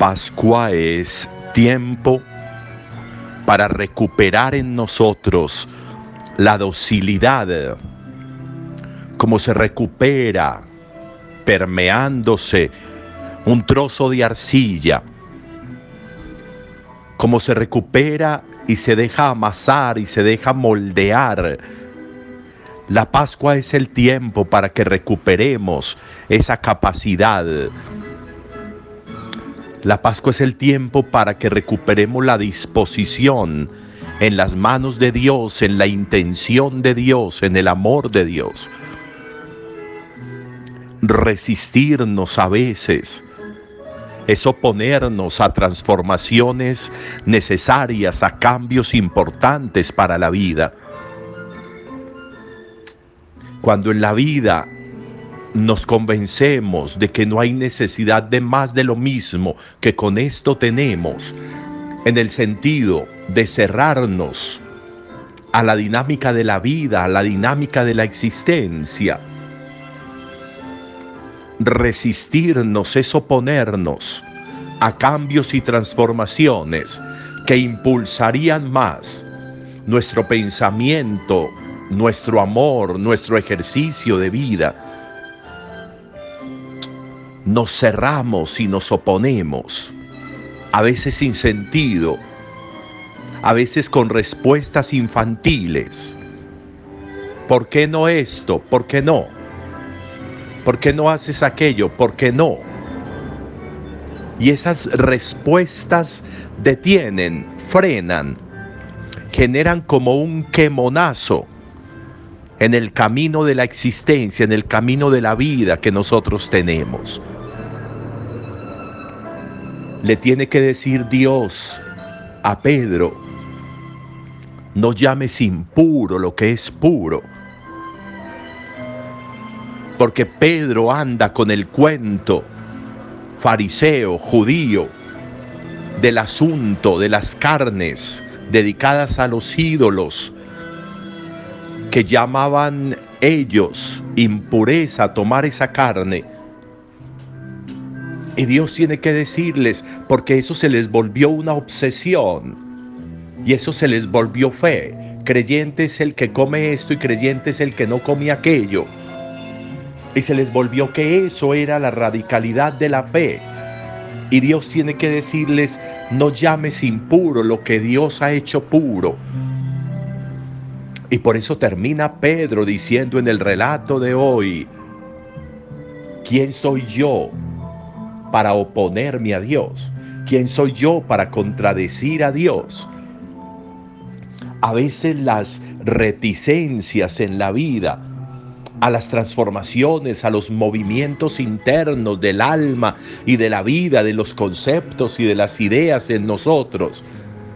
Pascua es tiempo para recuperar en nosotros la docilidad, como se recupera permeándose un trozo de arcilla, como se recupera y se deja amasar y se deja moldear. La Pascua es el tiempo para que recuperemos esa capacidad la Pascua es el tiempo para que recuperemos la disposición en las manos de Dios, en la intención de Dios, en el amor de Dios. Resistirnos a veces es oponernos a transformaciones necesarias, a cambios importantes para la vida. Cuando en la vida nos convencemos de que no hay necesidad de más de lo mismo que con esto tenemos, en el sentido de cerrarnos a la dinámica de la vida, a la dinámica de la existencia. Resistirnos es oponernos a cambios y transformaciones que impulsarían más nuestro pensamiento, nuestro amor, nuestro ejercicio de vida nos cerramos y nos oponemos, a veces sin sentido, a veces con respuestas infantiles. ¿Por qué no esto? ¿Por qué no? ¿Por qué no haces aquello? ¿Por qué no? Y esas respuestas detienen, frenan, generan como un quemonazo en el camino de la existencia, en el camino de la vida que nosotros tenemos. Le tiene que decir Dios a Pedro, no llames impuro lo que es puro. Porque Pedro anda con el cuento fariseo, judío, del asunto de las carnes dedicadas a los ídolos, que llamaban ellos impureza tomar esa carne. Y Dios tiene que decirles, porque eso se les volvió una obsesión y eso se les volvió fe. Creyente es el que come esto y creyente es el que no come aquello. Y se les volvió que eso era la radicalidad de la fe. Y Dios tiene que decirles, no llames impuro lo que Dios ha hecho puro. Y por eso termina Pedro diciendo en el relato de hoy, ¿quién soy yo para oponerme a Dios? ¿Quién soy yo para contradecir a Dios? A veces las reticencias en la vida, a las transformaciones, a los movimientos internos del alma y de la vida, de los conceptos y de las ideas en nosotros,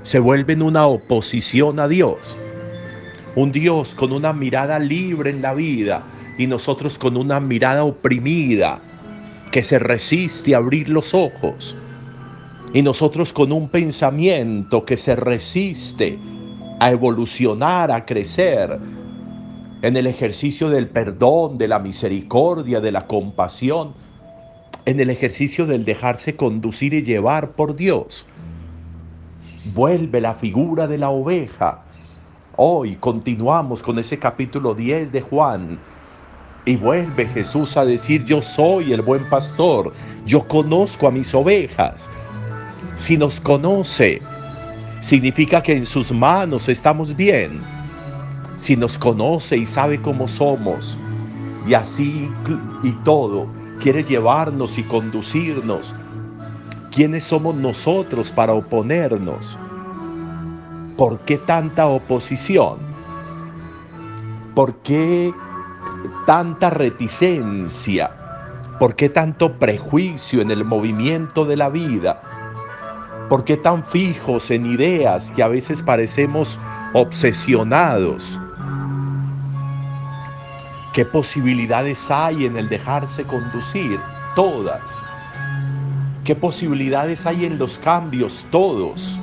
se vuelven una oposición a Dios un Dios con una mirada libre en la vida y nosotros con una mirada oprimida que se resiste a abrir los ojos. Y nosotros con un pensamiento que se resiste a evolucionar, a crecer en el ejercicio del perdón, de la misericordia, de la compasión, en el ejercicio del dejarse conducir y llevar por Dios. Vuelve la figura de la oveja Hoy continuamos con ese capítulo 10 de Juan. Y vuelve Jesús a decir, yo soy el buen pastor, yo conozco a mis ovejas. Si nos conoce, significa que en sus manos estamos bien. Si nos conoce y sabe cómo somos, y así y todo, quiere llevarnos y conducirnos. ¿Quiénes somos nosotros para oponernos? ¿Por qué tanta oposición? ¿Por qué tanta reticencia? ¿Por qué tanto prejuicio en el movimiento de la vida? ¿Por qué tan fijos en ideas que a veces parecemos obsesionados? ¿Qué posibilidades hay en el dejarse conducir? Todas. ¿Qué posibilidades hay en los cambios? Todos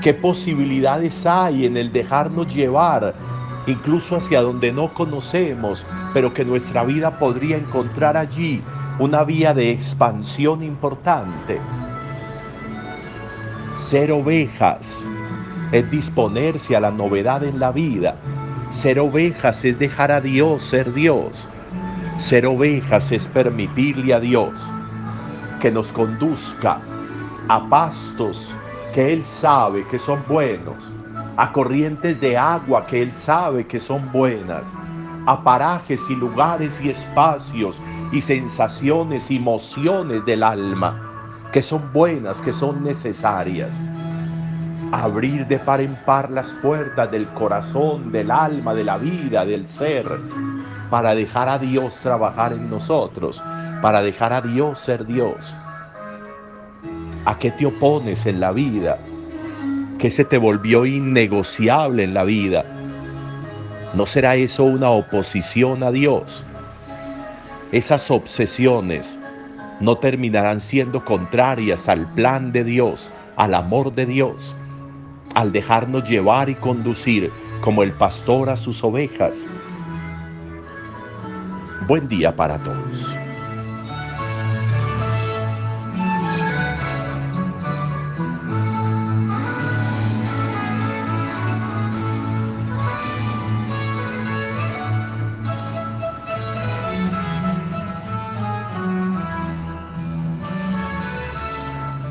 qué posibilidades hay en el dejarnos llevar, incluso hacia donde no conocemos, pero que nuestra vida podría encontrar allí una vía de expansión importante. Ser ovejas es disponerse a la novedad en la vida. Ser ovejas es dejar a Dios ser Dios. Ser ovejas es permitirle a Dios que nos conduzca a pastos que Él sabe que son buenos, a corrientes de agua que Él sabe que son buenas, a parajes y lugares y espacios y sensaciones y emociones del alma que son buenas, que son necesarias. Abrir de par en par las puertas del corazón, del alma, de la vida, del ser, para dejar a Dios trabajar en nosotros, para dejar a Dios ser Dios. ¿A qué te opones en la vida? ¿Qué se te volvió innegociable en la vida? ¿No será eso una oposición a Dios? Esas obsesiones no terminarán siendo contrarias al plan de Dios, al amor de Dios, al dejarnos llevar y conducir como el pastor a sus ovejas. Buen día para todos.